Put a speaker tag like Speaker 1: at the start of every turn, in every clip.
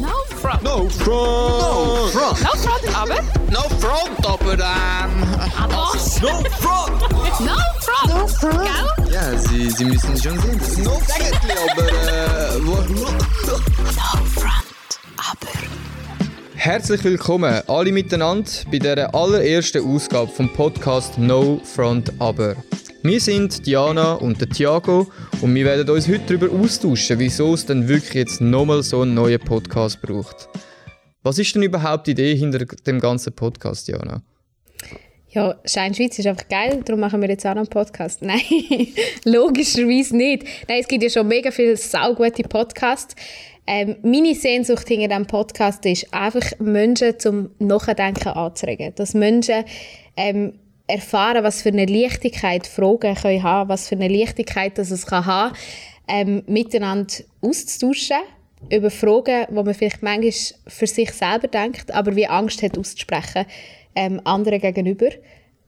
Speaker 1: No front.
Speaker 2: No front!
Speaker 3: No front!
Speaker 1: No front, aber.
Speaker 3: No front, aber ähm...
Speaker 1: Was?
Speaker 2: No front!
Speaker 1: No front. No front. Gell?
Speaker 2: Ja, Sie, Sie müssen schon sehen, das ist
Speaker 3: No Sägetli, aber äh... Wo,
Speaker 1: No front, aber.
Speaker 4: Herzlich willkommen alle miteinander bei der allerersten Ausgabe vom Podcast No Front Aber. Wir sind Diana und der Thiago und wir werden uns heute darüber austauschen, wieso es denn wirklich jetzt nochmal so einen neuen Podcast braucht. Was ist denn überhaupt die Idee hinter dem ganzen Podcast, Diana?
Speaker 5: Ja, Schein Schweiz ist einfach geil, darum machen wir jetzt auch noch einen Podcast. Nein, logischerweise nicht. Nein, es gibt ja schon mega viele saugute Podcasts. Ähm, meine Sehnsucht hinter diesem Podcast ist einfach, Menschen zum Nachdenken anzuregen. Dass Menschen ähm, erfahren, was für eine Leichtigkeit Fragen können haben, was für eine Leichtigkeit dass es kann haben, ähm, miteinander auszutauschen über Fragen, wo man vielleicht manchmal für sich selber denkt, aber wie Angst hat auszusprechen ähm, anderen gegenüber.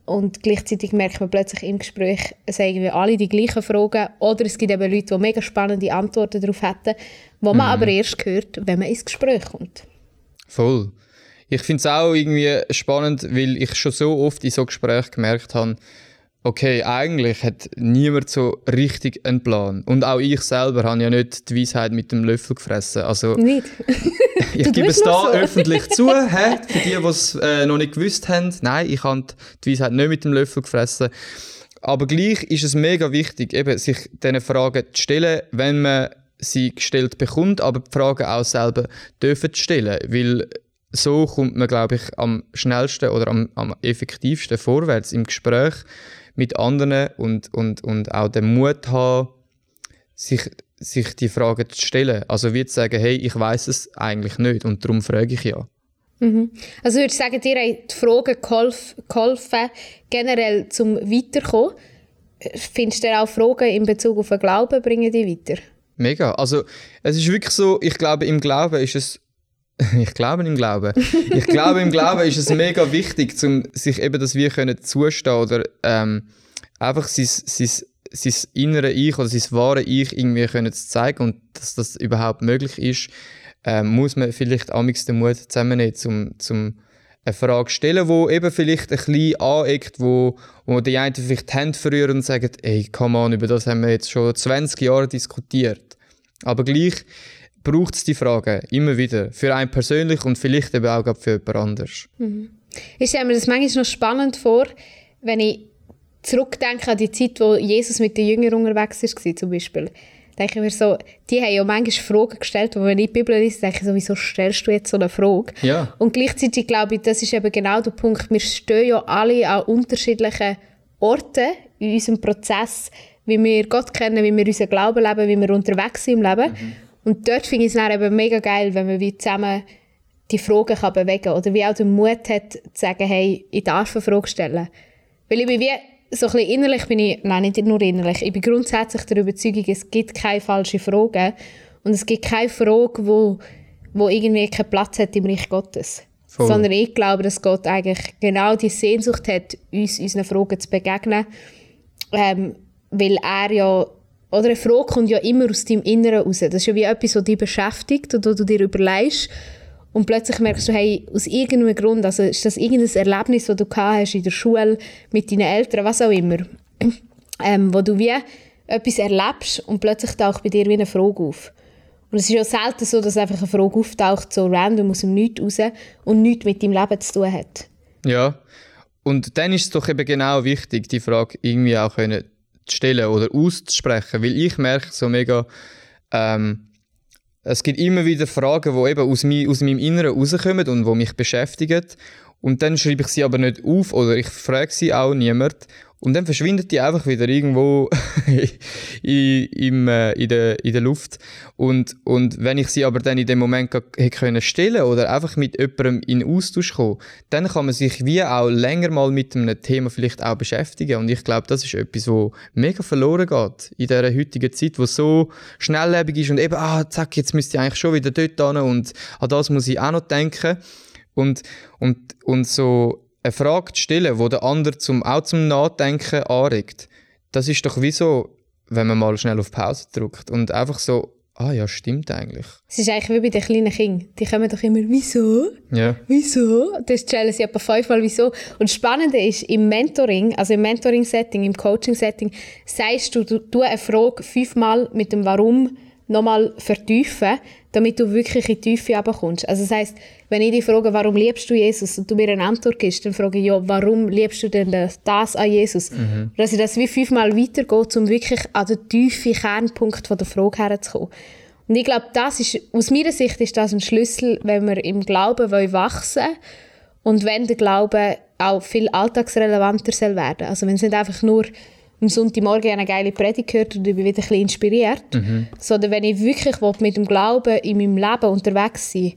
Speaker 5: Und gleichzeitig merkt man plötzlich im Gespräch, es haben irgendwie alle die gleichen Fragen. Oder es gibt eben Leute, die mega spannende Antworten darauf hätten, die man aber erst hört, wenn man ins Gespräch kommt.
Speaker 4: Voll. Ich finde es auch irgendwie spannend, weil ich schon so oft in so Gesprächen gemerkt habe, okay, eigentlich hat niemand so richtig einen Plan. Und auch ich selber habe ja nicht die Weisheit mit dem Löffel gefressen. Also,
Speaker 5: Nicht?
Speaker 4: ich gebe es da
Speaker 5: so.
Speaker 4: öffentlich zu, hä? für die, die es äh, noch nicht gewusst haben. Nein, ich habe die Weisheit nicht mit dem Löffel gefressen. Aber gleich ist es mega wichtig, eben, sich diesen Fragen zu stellen, wenn man sie gestellt bekommt, aber die Fragen auch selber dürfen zu stellen. Weil so kommt man, glaube ich, am schnellsten oder am, am effektivsten vorwärts im Gespräch mit anderen und, und, und auch den Mut haben, sich, sich die Fragen zu stellen. Also wie zu sagen, hey, ich weiß es eigentlich nicht und darum frage ich ja.
Speaker 5: Also würdest du sagen, dir haben die Fragen geholf- geholfen, generell zum Weiterkommen? Findest du auch Fragen in Bezug auf den Glauben bringen dich weiter?
Speaker 4: Mega. Also es ist wirklich so, ich glaube im Glauben ist es ich glaube im Glauben. Ich glaube im Glauben ist es mega wichtig, um sich eben das wir können zustehen oder ähm, einfach sein, sein, sein innere Ich oder sein wahre Ich irgendwie können zu zeigen und dass das überhaupt möglich ist, ähm, muss man vielleicht amix den Mut zusammennehmen, zum, zum eine Frage stellen, wo eben vielleicht ein bisschen aneckt, wo, wo die einen vielleicht die Hände verrühren und sagen, ey, come on, über das haben wir jetzt schon 20 Jahre diskutiert. Aber gleich braucht es die Fragen immer wieder. Für einen persönlich und vielleicht eben auch für jemand anderes.
Speaker 5: Ich stelle mir das manchmal noch spannend vor, wenn ich zurückdenke an die Zeit, wo Jesus mit den Jüngern unterwegs war, zum Beispiel. Denke ich mir so, die haben ja manchmal Fragen gestellt, wo wenn ich die Bibel lese, denke ich so, wieso stellst du jetzt so eine Frage?
Speaker 4: Ja.
Speaker 5: Und gleichzeitig glaube ich, das ist eben genau der Punkt, wir stehen ja alle an unterschiedlichen Orten in unserem Prozess, wie wir Gott kennen, wie wir unseren Glauben leben, wie wir unterwegs sind im Leben. Und dort finde ich es dann eben mega geil, wenn man wie zusammen die Fragen kann bewegen kann. Oder wie auch den Mut hat, zu sagen, hey, ich darf eine Frage stellen. Weil ich bin wie, so ein bisschen innerlich bin ich, nein, nicht nur innerlich, ich bin grundsätzlich der Überzeugung, es gibt keine falschen Fragen. Und es gibt keine Frage, wo, wo irgendwie keinen Platz hat im Reich Gottes.
Speaker 4: Voll.
Speaker 5: Sondern ich glaube, dass Gott eigentlich genau die Sehnsucht hat, uns unseren Fragen zu begegnen. Ähm, weil er ja, oder eine Frage kommt ja immer aus deinem Inneren raus. Das ist ja wie etwas, was dich beschäftigt und du dir überlegst. Und plötzlich merkst du, hey, aus irgendeinem Grund, also ist das irgendein Erlebnis, das du hast in der Schule, mit deinen Eltern, was auch immer, ähm, wo du wie etwas erlebst und plötzlich taucht bei dir wie eine Frage auf. Und es ist ja selten so, dass einfach eine Frage auftaucht, so random aus dem Nichts raus und nichts mit deinem Leben zu tun hat.
Speaker 4: Ja. Und dann ist es doch eben genau wichtig, die Frage irgendwie auch können stellen oder auszusprechen. Weil ich merke so mega, ähm, es gibt immer wieder Fragen, die eben aus, mi, aus meinem Inneren rauskommen und die mich beschäftigen. Und dann schreibe ich sie aber nicht auf oder ich frage sie auch niemand. Und dann verschwindet die einfach wieder irgendwo in, im, äh, in, der, in der Luft. Und, und wenn ich sie aber dann in dem Moment hätte können stellen oder einfach mit jemandem in Austausch kommen, dann kann man sich wie auch länger mal mit einem Thema vielleicht auch beschäftigen. Und ich glaube, das ist etwas, wo mega verloren geht in dieser heutigen Zeit, wo so schnelllebig ist und eben, ah, zack, jetzt müsste ich eigentlich schon wieder dort hin und an das muss ich auch noch denken. Und, und, und so eine Frage zu stellen, die der andere zum, auch zum Nachdenken anregt, das ist doch wie so, wenn man mal schnell auf Pause drückt und einfach so ah ja, stimmt eigentlich.
Speaker 5: Es ist eigentlich wie bei den kleinen Kindern. Die kommen doch immer, wieso?
Speaker 4: Ja.
Speaker 5: Wieso? Das stellen sie etwa fünfmal, wieso? Und das Spannende ist, im Mentoring, also im Mentoring-Setting, im Coaching-Setting, sagst du, du, du eine Frage fünfmal mit dem Warum nochmal vertiefen, damit du wirklich in die Tiefe runterkommst. Also das heisst, wenn ich dich frage, warum liebst du Jesus und du mir eine Antwort gibst, dann frage ich, ja, warum liebst du denn das an Jesus? Dass ich das wie fünfmal weitergehe, um wirklich an den tiefen Kernpunkt von der Frage herzukommen. Und ich glaube, das ist, aus meiner Sicht ist das ein Schlüssel, wenn wir im Glauben wollen wachsen und wenn der Glaube auch viel alltagsrelevanter soll werden. Also wenn es nicht einfach nur am Sonntagmorgen eine geile Predigt gehört und ich bin wieder ein bisschen inspiriert, sondern wenn ich wirklich will, mit dem Glauben in meinem Leben unterwegs sein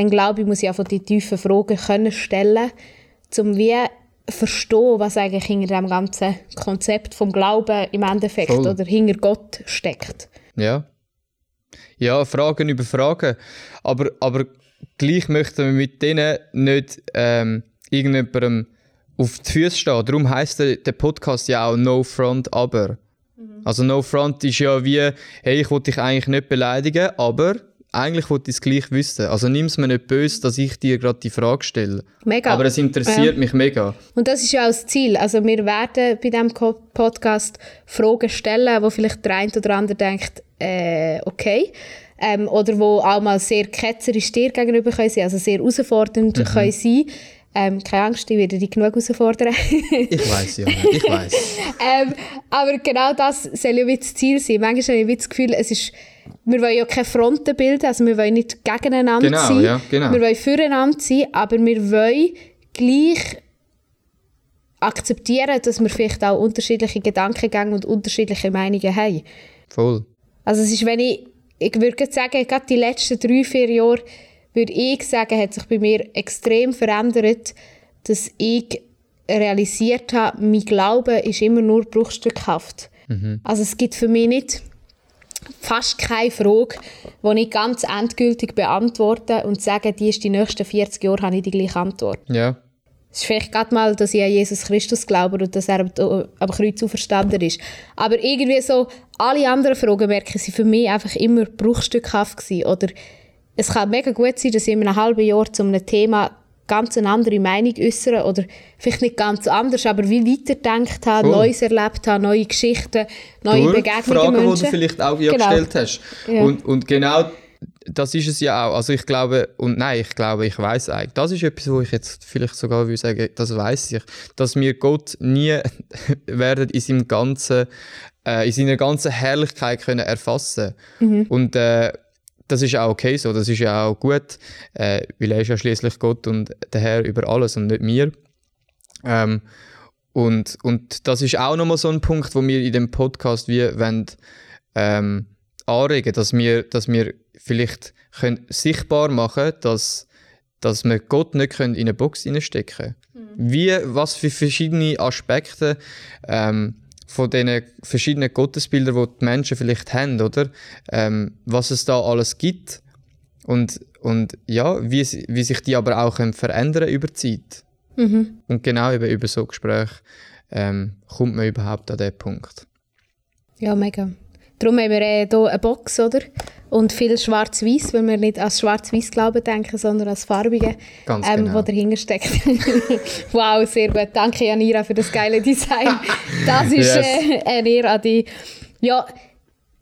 Speaker 5: dann glaube ich, muss ich einfach die tiefen Fragen können stellen, um wie verstehen, was eigentlich hinter dem ganzen Konzept vom Glauben im Endeffekt
Speaker 4: Voll.
Speaker 5: oder hinter Gott steckt.
Speaker 4: Ja. Ja, Fragen über Fragen. Aber, aber gleich möchten wir mit denen nicht ähm, irgendjemandem auf die Füße stehen. Darum heisst der, der Podcast ja auch No Front Aber. Also No Front ist ja wie, hey, ich will dich eigentlich nicht beleidigen, aber eigentlich will ich es gleich wissen. Also nimm es mir nicht böse, dass ich dir gerade die Frage stelle.
Speaker 5: Mega.
Speaker 4: Aber es interessiert
Speaker 5: Ja.
Speaker 4: mich mega.
Speaker 5: Und das ist ja auch das Ziel. Also wir werden bei diesem Podcast Fragen stellen, wo vielleicht der eine oder andere denkt, äh, okay. Ähm, oder wo auch mal sehr ketzerisch dir gegenüber können sein, also sehr herausfordernd
Speaker 4: Mhm.
Speaker 5: können sein. Ähm, keine Angst, ich werde dich genug herausfordern.
Speaker 4: Ich weiß ja, ich weiß.
Speaker 5: ähm, aber genau das soll ja das Ziel sein. Manchmal habe ich das Gefühl, es ist, wir wollen ja keine Fronten bilden, also wir wollen nicht gegeneinander
Speaker 4: Genau,
Speaker 5: sein.
Speaker 4: ja, genau.
Speaker 5: Wir wollen füreinander sein, aber wir wollen gleich akzeptieren, dass wir vielleicht auch unterschiedliche Gedankengänge und unterschiedliche Meinungen haben.
Speaker 4: Voll.
Speaker 5: Also es ist, wenn ich, ich würde sagen, gerade die letzten drei, vier Jahre, würde ich sagen, hat sich bei mir extrem verändert, dass ich realisiert habe, mein Glaube ist immer nur bruchstückhaft. Also es gibt für mich nicht fast keine Frage, die ich ganz endgültig beantworte und sage, die ist die nächsten 40 Jahre, habe ich die gleiche Antwort.
Speaker 4: Ja.
Speaker 5: Es ist vielleicht gerade mal, dass ich an Jesus Christus glaube und dass er am, am Kreuz auferstanden ist. Aber irgendwie so, alle anderen Fragen, merke ich, sind für mich einfach immer bruchstückhaft gewesen. Oder es kann mega gut sein, dass ich in einem halben Jahr zu einem Thema ganz eine andere Meinung äußere oder vielleicht nicht ganz anders, aber wie weiterdenkt habe,
Speaker 4: Voll.
Speaker 5: Neues erlebt habe, neue Geschichten, neue
Speaker 4: Durch
Speaker 5: Begegnungen
Speaker 4: Fragen, die
Speaker 5: Menschen.
Speaker 4: du vielleicht auch
Speaker 5: Genau.
Speaker 4: gestellt hast.
Speaker 5: Ja.
Speaker 4: Und, und genau das ist es ja auch. Also ich glaube, und nein, ich glaube, ich weiß eigentlich, das ist etwas, wo ich jetzt vielleicht sogar würde sagen, das weiß ich, dass wir Gott nie werden in seinem ganzen, äh, in seiner ganzen Herrlichkeit können erfassen. Und äh, das ist auch okay so, das ist ja auch gut, äh, weil er ist ja schließlich Gott und der Herr über alles und nicht wir. Ähm, und, und das ist auch nochmal so ein Punkt, wo wir in dem Podcast wie wollen, ähm, anregen, dass wir, dass wir vielleicht können sichtbar machen dass, dass wir Gott nicht können in eine Box hineinstecken können. Wie, was für verschiedene Aspekte ähm, von diesen verschiedenen Gottesbildern, die die Menschen vielleicht haben, oder? Ähm, was es da alles gibt und, und ja, wie, wie sich die aber auch können verändern über die Zeit. Und genau eben über so Gespräche ähm, kommt man überhaupt an diesen Punkt.
Speaker 5: Ja, mega. Darum haben wir äh, hier eine Box, oder? Und viel schwarz-weiß, weil wir nicht als schwarz-weiß Glauben denken, sondern als farbige,
Speaker 4: Ganz
Speaker 5: ähm,
Speaker 4: genau.
Speaker 5: wo dahinter steckt. wow, sehr gut. Danke, Janira, für das geile Design. Das ist
Speaker 4: Yes.
Speaker 5: äh, eine Ehre an dich. Ja,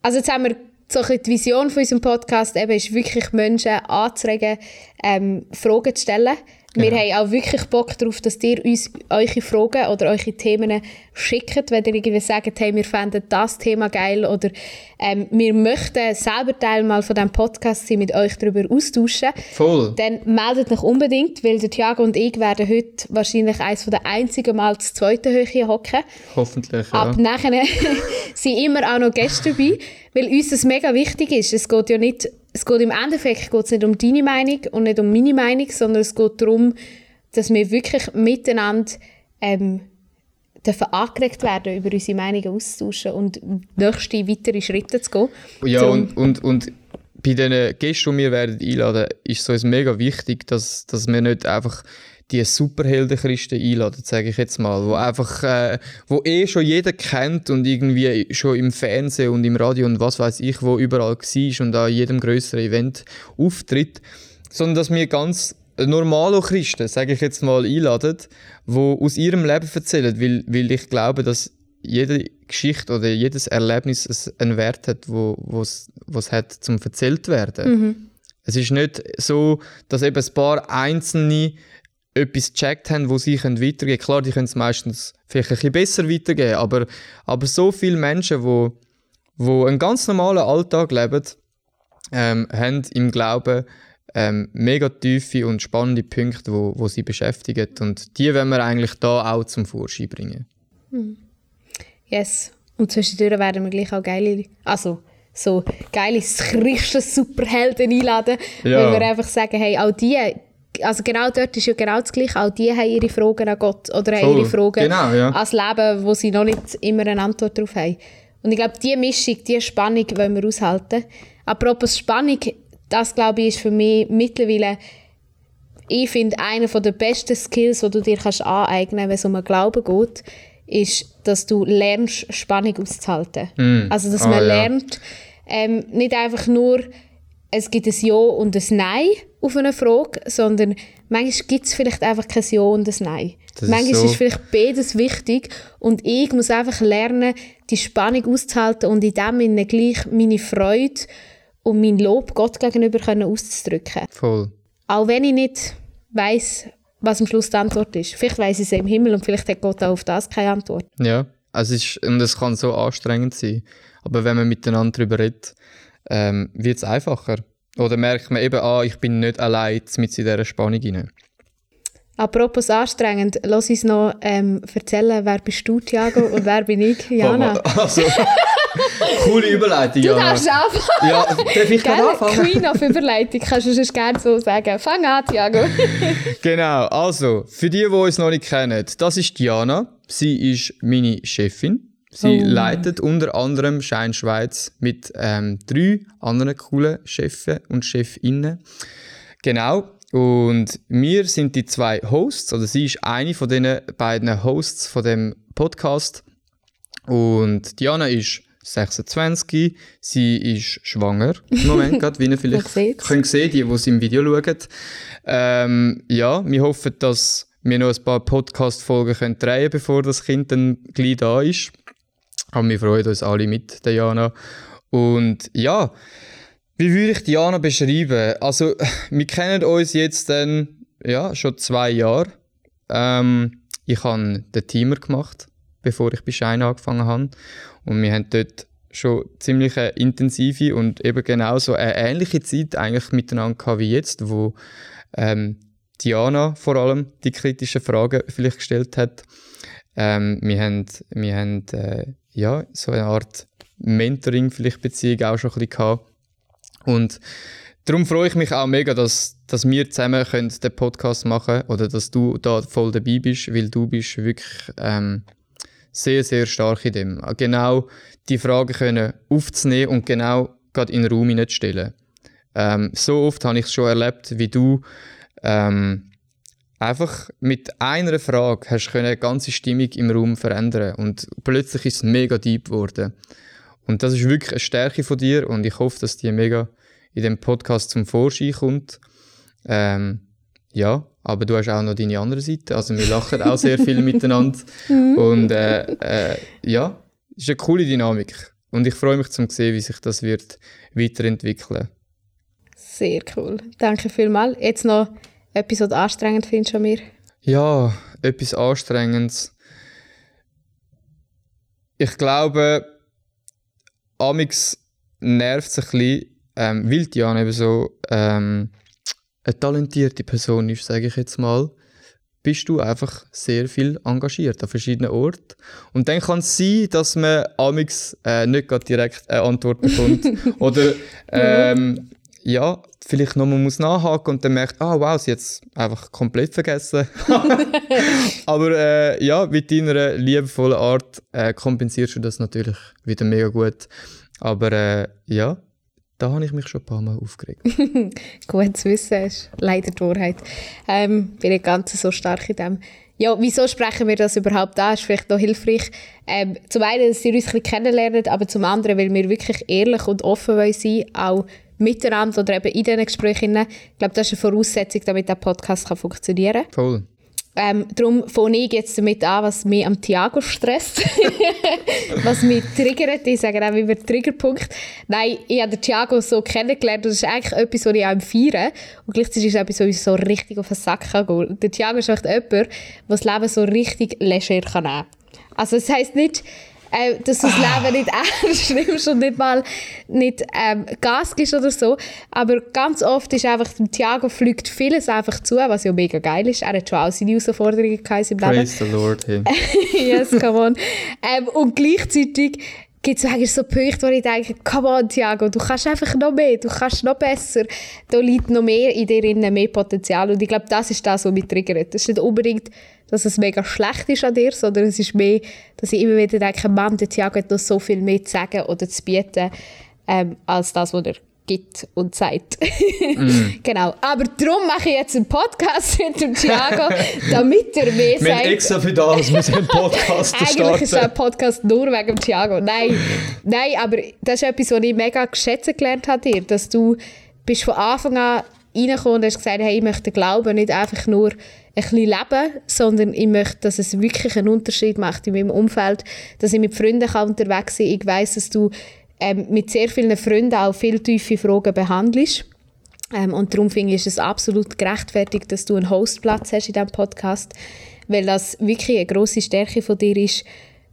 Speaker 5: also jetzt haben wir so die Vision von unserem Podcast eben ist wirklich Menschen anzuregen, ähm, Fragen zu stellen. Wir haben auch wirklich Bock darauf, dass ihr uns eure Fragen oder eure Themen schickt, wenn ihr irgendwie sagt, hey, wir fänden das Thema geil oder ähm, wir möchten selber Teil mal von diesem Podcast sein, mit euch darüber austauschen.
Speaker 4: Voll.
Speaker 5: Dann meldet euch unbedingt, weil der Thiago und ich werden heute wahrscheinlich eines der einzigen Mal zur zweiten Höhe hocken.
Speaker 4: Hoffentlich, ja.
Speaker 5: Ab nachher sind immer auch noch Gäste dabei, weil uns das mega wichtig ist. Es geht ja nicht, es geht im Endeffekt geht's nicht um deine Meinung und nicht um meine Meinung, sondern es geht darum, dass wir wirklich miteinander ähm, dürfen angeregt werden, über unsere Meinungen auszutauschen und nächste weitere Schritte zu gehen.
Speaker 4: Ja,
Speaker 5: Darum-
Speaker 4: und, und, und bei den Gästen, die wir werden einladen, ist es uns mega wichtig, dass, dass wir nicht einfach die Superheldenchristen einladen, sage ich jetzt mal, wo einfach, äh, wo eh schon jeder kennt und irgendwie schon im Fernsehen und im Radio und was weiß ich, wo überall war und an jedem größeren Event auftritt, sondern dass wir ganz normale Christen, sage ich jetzt mal, einladen, wo aus ihrem Leben erzählen, weil, weil ich glaube, dass jede Geschichte oder jedes Erlebnis einen Wert hat, wo was was hat zum erzählt werden. Es ist nicht so, dass eben ein paar einzelne etwas gecheckt haben, wo sie können weitergeben können. Klar, die können es meistens vielleicht ein bisschen besser weitergeben, aber, aber so viele Menschen, wo, wo einen ganz normalen Alltag leben, ähm, haben im Glauben ähm, mega tiefe und spannende Punkte, wo, wo sie beschäftigen. Und die wollen wir eigentlich da auch zum Vorschein bringen.
Speaker 5: Yes. Und zwischendurch werden wir gleich auch geile, also so geile Christen-Superhelden einladen,
Speaker 4: Ja.
Speaker 5: weil wir einfach sagen, hey, auch die, also genau dort ist ja genau das Gleiche, auch die haben ihre Fragen an Gott oder haben
Speaker 4: Voll.
Speaker 5: ihre Fragen
Speaker 4: Genau, ja.
Speaker 5: ans Leben, wo sie noch nicht immer eine Antwort darauf haben. Und ich glaube, diese Mischung, diese Spannung wollen wir aushalten. Apropos Spannung, das glaube ich ist für mich mittlerweile ich finde, einer der besten Skills, die du dir kannst aneignen kannst, wenn es um den Glauben geht, ist, dass du lernst, Spannung auszuhalten. Also, dass
Speaker 4: Ah,
Speaker 5: man
Speaker 4: ja.
Speaker 5: lernt, ähm, nicht einfach nur, es gibt ein Ja und ein Nein auf eine Frage, sondern manchmal gibt es vielleicht einfach kein Ja und ein Nein.
Speaker 4: Das ist
Speaker 5: manchmal
Speaker 4: so.
Speaker 5: ist vielleicht beides wichtig und ich muss einfach lernen, die Spannung auszuhalten und in dem Sinne gleich meine Freude und mein Lob Gott gegenüber können auszudrücken.
Speaker 4: Voll.
Speaker 5: Auch wenn ich nicht weiß, was am Schluss die Antwort ist. Vielleicht weiß ich es im Himmel und vielleicht hat Gott auch auf das keine Antwort.
Speaker 4: Ja, also es ist, und es kann so anstrengend sein. Aber wenn man miteinander darüber redet, ähm, wird es einfacher. Oder merkt man eben, ah, ich bin nicht allein mit in dieser Spannung rein.
Speaker 5: Apropos anstrengend, lass uns noch ähm, erzählen, wer bist du, Thiago, und wer bin ich, Jana?
Speaker 4: Also, coole Überleitung,
Speaker 5: Du
Speaker 4: Jana.
Speaker 5: darfst anfangen.
Speaker 4: Ja, darf ich
Speaker 5: Gell?
Speaker 4: anfangen?
Speaker 5: Queen of Überleitung, kannst du sonst gerne so sagen. Fang an, Thiago.
Speaker 4: Genau, also, für die, die uns noch nicht kennen, das ist Diana. Sie ist meine Chefin. Sie
Speaker 5: Oh.
Speaker 4: leitet unter anderem Schein Schweiz mit ähm, drei anderen coolen Chefen und Chefinnen. Genau. Und wir sind die zwei Hosts, oder sie ist eine von den beiden Hosts von dem Podcast. Und Diana ist 26, sie ist schwanger im Moment, gerade, wie ihr vielleicht könnt sehen, die, die es im Video schauen. Ähm, ja, wir hoffen, dass wir noch ein paar Podcast-Folgen drehen können, bevor das Kind dann gleich da ist. Aber wir freuen uns alle mit, Diana. Und ja, wie würde ich Diana beschreiben? Also, wir kennen uns jetzt dann, ja, schon zwei Jahre. Ähm, ich habe den Teamer gemacht, bevor ich bei Shine angefangen habe. Und wir haben dort schon ziemlich eine intensive und eben genauso eine ähnliche Zeit eigentlich miteinander gehabt wie jetzt, wo ähm, Diana vor allem die kritischen Fragen vielleicht gestellt hat. Ähm, wir haben, wir haben äh, ja, so eine Art Mentoring, vielleicht Beziehung auch schon ein bisschen gehabt. Und darum freue ich mich auch mega, dass, dass wir zusammen können den Podcast machen oder dass du da voll dabei bist, weil du bist wirklich ähm, sehr, sehr stark in dem. Genau die Fragen können aufzunehmen und genau gerade in den Raum hineinzustellen. Ähm, so oft habe ich es schon erlebt, wie du ähm, einfach mit einer Frage hast du eine ganze Stimmung im Raum verändern und plötzlich ist es mega deep geworden. Und das ist wirklich eine Stärke von dir und ich hoffe, dass die mega in dem Podcast zum Vorschein kommt. Ähm, ja, aber du hast auch noch deine andere Seite. Also wir lachen auch sehr viel miteinander. Und äh, äh, ja, ist eine coole Dynamik. Und ich freue mich zum sehen, wie sich das wird weiterentwickeln.
Speaker 5: Sehr cool. Danke vielmals. Jetzt noch etwas, was du anstrengend findest an mir.
Speaker 4: Ja, etwas Anstrengendes. Ich glaube, Amix nervt es ein bisschen, ähm, weil Diana eben so ähm, eine talentierte Person ist, sage ich jetzt mal, bist du einfach sehr viel engagiert an verschiedenen Orten. Und dann kann es sein, dass man Amix äh, nicht direkt eine Antwort bekommt. Oder ähm, ja, vielleicht nochmal muss nachhaken und dann merkt, ah wow, sie hat es einfach komplett vergessen. Aber äh, ja, mit deiner liebevollen Art äh, kompensierst du das natürlich wieder mega gut. Aber äh, ja, Da habe ich mich schon ein paar Mal aufgeregt.
Speaker 5: Gut zu wissen, ist leider die Wahrheit. Ähm, bin nicht ganz so stark in dem. Ja, wieso sprechen wir das überhaupt an? Ist vielleicht noch hilfreich. Ähm, zum einen, dass ihr uns ein bisschen kennenlernt, aber zum anderen, weil wir wirklich ehrlich und offen wollen sein auch miteinander oder eben in diesen Gesprächen. Ich glaube, das ist eine Voraussetzung, damit der Podcast kann funktionieren kann.
Speaker 4: Voll.
Speaker 5: Ähm, darum fange ich jetzt damit an, was mich am Thiago stresst. was mich triggert. Ich sage auch immer Triggerpunkt. Nein, ich habe den Thiago so kennengelernt und das ist eigentlich etwas, was ich auch feiere. Und gleichzeitig ist es etwas, was uns so richtig auf den Sack kann gehen. Der Thiago ist echt jemand, der das Leben so richtig leger kann nehmen kann. Also das heisst nicht, äh, dass du das Leben nicht ernst nimmst und nicht mal nicht ähm, Gas gibst oder so. Aber ganz oft ist einfach, dem Thiago fliegt vieles einfach zu, was ja mega geil ist. Er hat schon auch seine Herausforderungen gehabt im Leben.
Speaker 4: Praise the Lord. Hey.
Speaker 5: yes, come on. Ähm, und gleichzeitig gibt es eigentlich so Punkte, wo ich denke, come on, Thiago, du kannst einfach noch mehr, du kannst noch besser. Da liegt noch mehr in dir drin, mehr Potenzial. Und ich glaube, das ist das, was mich triggert. Das ist nicht unbedingt, dass es mega schlecht ist an dir, sondern es ist mehr, dass ich immer wieder denke, Mann, der Thiago hat noch so viel mehr zu sagen oder zu bieten, ähm, als das, was er gibt und sagt. genau. Aber darum mache ich jetzt einen Podcast mit dem Thiago, damit er mehr
Speaker 4: Wir
Speaker 5: sagt.
Speaker 4: extra für das, wir sind einen Podcast
Speaker 5: Eigentlich ist der
Speaker 4: starten.
Speaker 5: Podcast nur wegen dem Thiago. Nein, nein, aber das ist etwas, was ich mega geschätzt gelernt habe dir, dass du bist von Anfang an reingekommen und hast gesagt, hey, ich möchte Glauben nicht einfach nur ein bisschen leben, sondern ich möchte, dass es wirklich einen Unterschied macht in meinem Umfeld, dass ich mit Freunden kann unterwegs sein kann. Ich weiss, dass du ähm, mit sehr vielen Freunden auch viel tiefe Fragen behandelst. Ähm, und darum finde ich es absolut gerechtfertigt, dass du einen Hostplatz hast in diesem Podcast, weil das wirklich eine grosse Stärke von dir ist,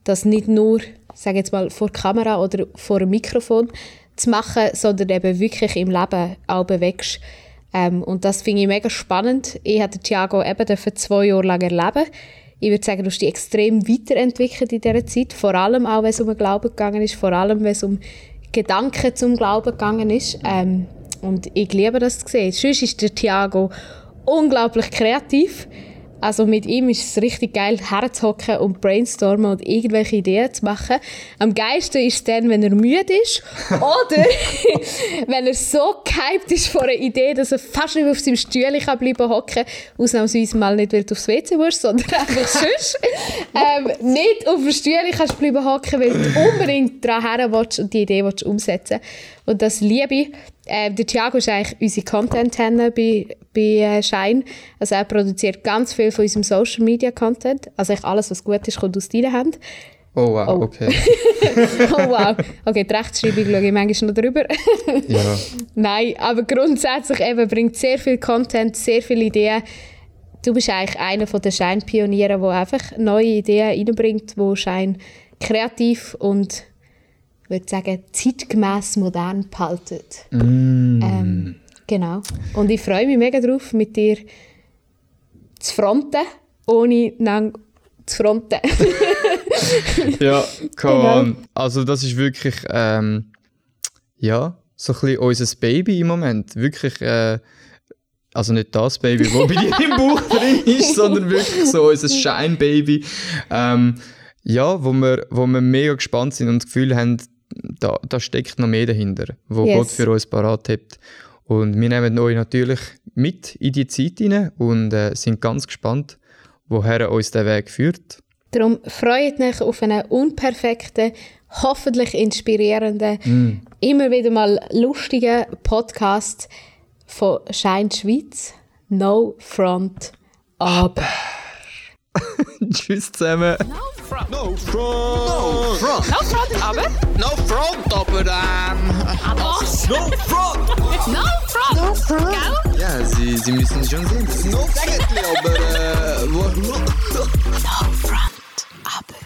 Speaker 5: das nicht nur, sage jetzt mal, vor Kamera oder vor einem Mikrofon zu machen, sondern eben wirklich im Leben auch bewegst. Ähm, und das finde ich mega spannend. Ich den Thiago eben zwei Jahre lang erleben. Ich würde sagen, du hast dich extrem weiterentwickelt in dieser Zeit, vor allem auch, wenn es um den Glauben gegangen ist, vor allem, wenn es um Gedanken zum Glauben gegangen ist. Ähm, und ich liebe das zu sehen. Sonst ist der Thiago unglaublich kreativ. Also mit ihm ist es richtig geil, herzuhocken und brainstormen und irgendwelche Ideen zu machen. Am geilsten ist es dann, wenn er müde ist oder wenn er so gehypt ist vor einer Idee, dass er fast nicht auf seinem Stühle kann bleiben hocken. Ausnahmsweise mal nicht, weil du aufs WC musst, sondern einfach sonst. ähm, nicht auf dem Stühle kannst bleiben hocken, weil du unbedingt daran her willst und die Idee willst umsetzen Und das liebe ich. Äh, der Thiago ist eigentlich unsere Content-Henne bei, bei äh, Shine. Also er produziert ganz viel von unserem Social-Media-Content. Also eigentlich alles, was gut ist, kommt aus deiner Hand.
Speaker 4: Oh wow,
Speaker 5: Oh.
Speaker 4: okay.
Speaker 5: Oh wow. Okay, die Rechtschreibung schaue ich manchmal noch drüber.
Speaker 4: Ja.
Speaker 5: Nein, aber grundsätzlich eben bringt sehr viel Content, sehr viele Ideen. Du bist eigentlich einer der Shine-Pioniere, der einfach neue Ideen reinbringt, wo Shine kreativ und würde sagen, zeitgemäß modern behaltet. Ähm, genau. Und ich freue mich mega drauf, mit dir zu fronten, ohne lang zu fronten.
Speaker 4: Ja, come
Speaker 5: Genau.
Speaker 4: on. Also das ist wirklich, ähm, ja, so ein bisschen unser Baby im Moment. Wirklich, äh, also nicht das Baby, das bei dir im Bauch drin ist, sondern wirklich so unser Shine-Baby. Ähm, ja, wo wir, wo wir mega gespannt sind und das Gefühl haben, da, da steckt noch mehr dahinter, wo
Speaker 5: Yes.
Speaker 4: Gott für uns parat hat. Und wir nehmen euch natürlich mit in die Zeit hinein und äh, sind ganz gespannt, woher uns der Weg führt.
Speaker 5: Darum freut euch auf einen unperfekten, hoffentlich inspirierenden, immer wieder mal lustigen Podcast von Shine Schweiz. No Front Up.
Speaker 4: Tschüss zusammen.
Speaker 3: No front. No front.
Speaker 1: No front. No front, aber.
Speaker 3: No front, aber. Ähm,
Speaker 1: aber.
Speaker 3: No front.
Speaker 1: no front. No front. Gell?
Speaker 2: Ja, sie, sie müssen schon sehen. Äh, no front, aber.
Speaker 3: Äh, no front, aber.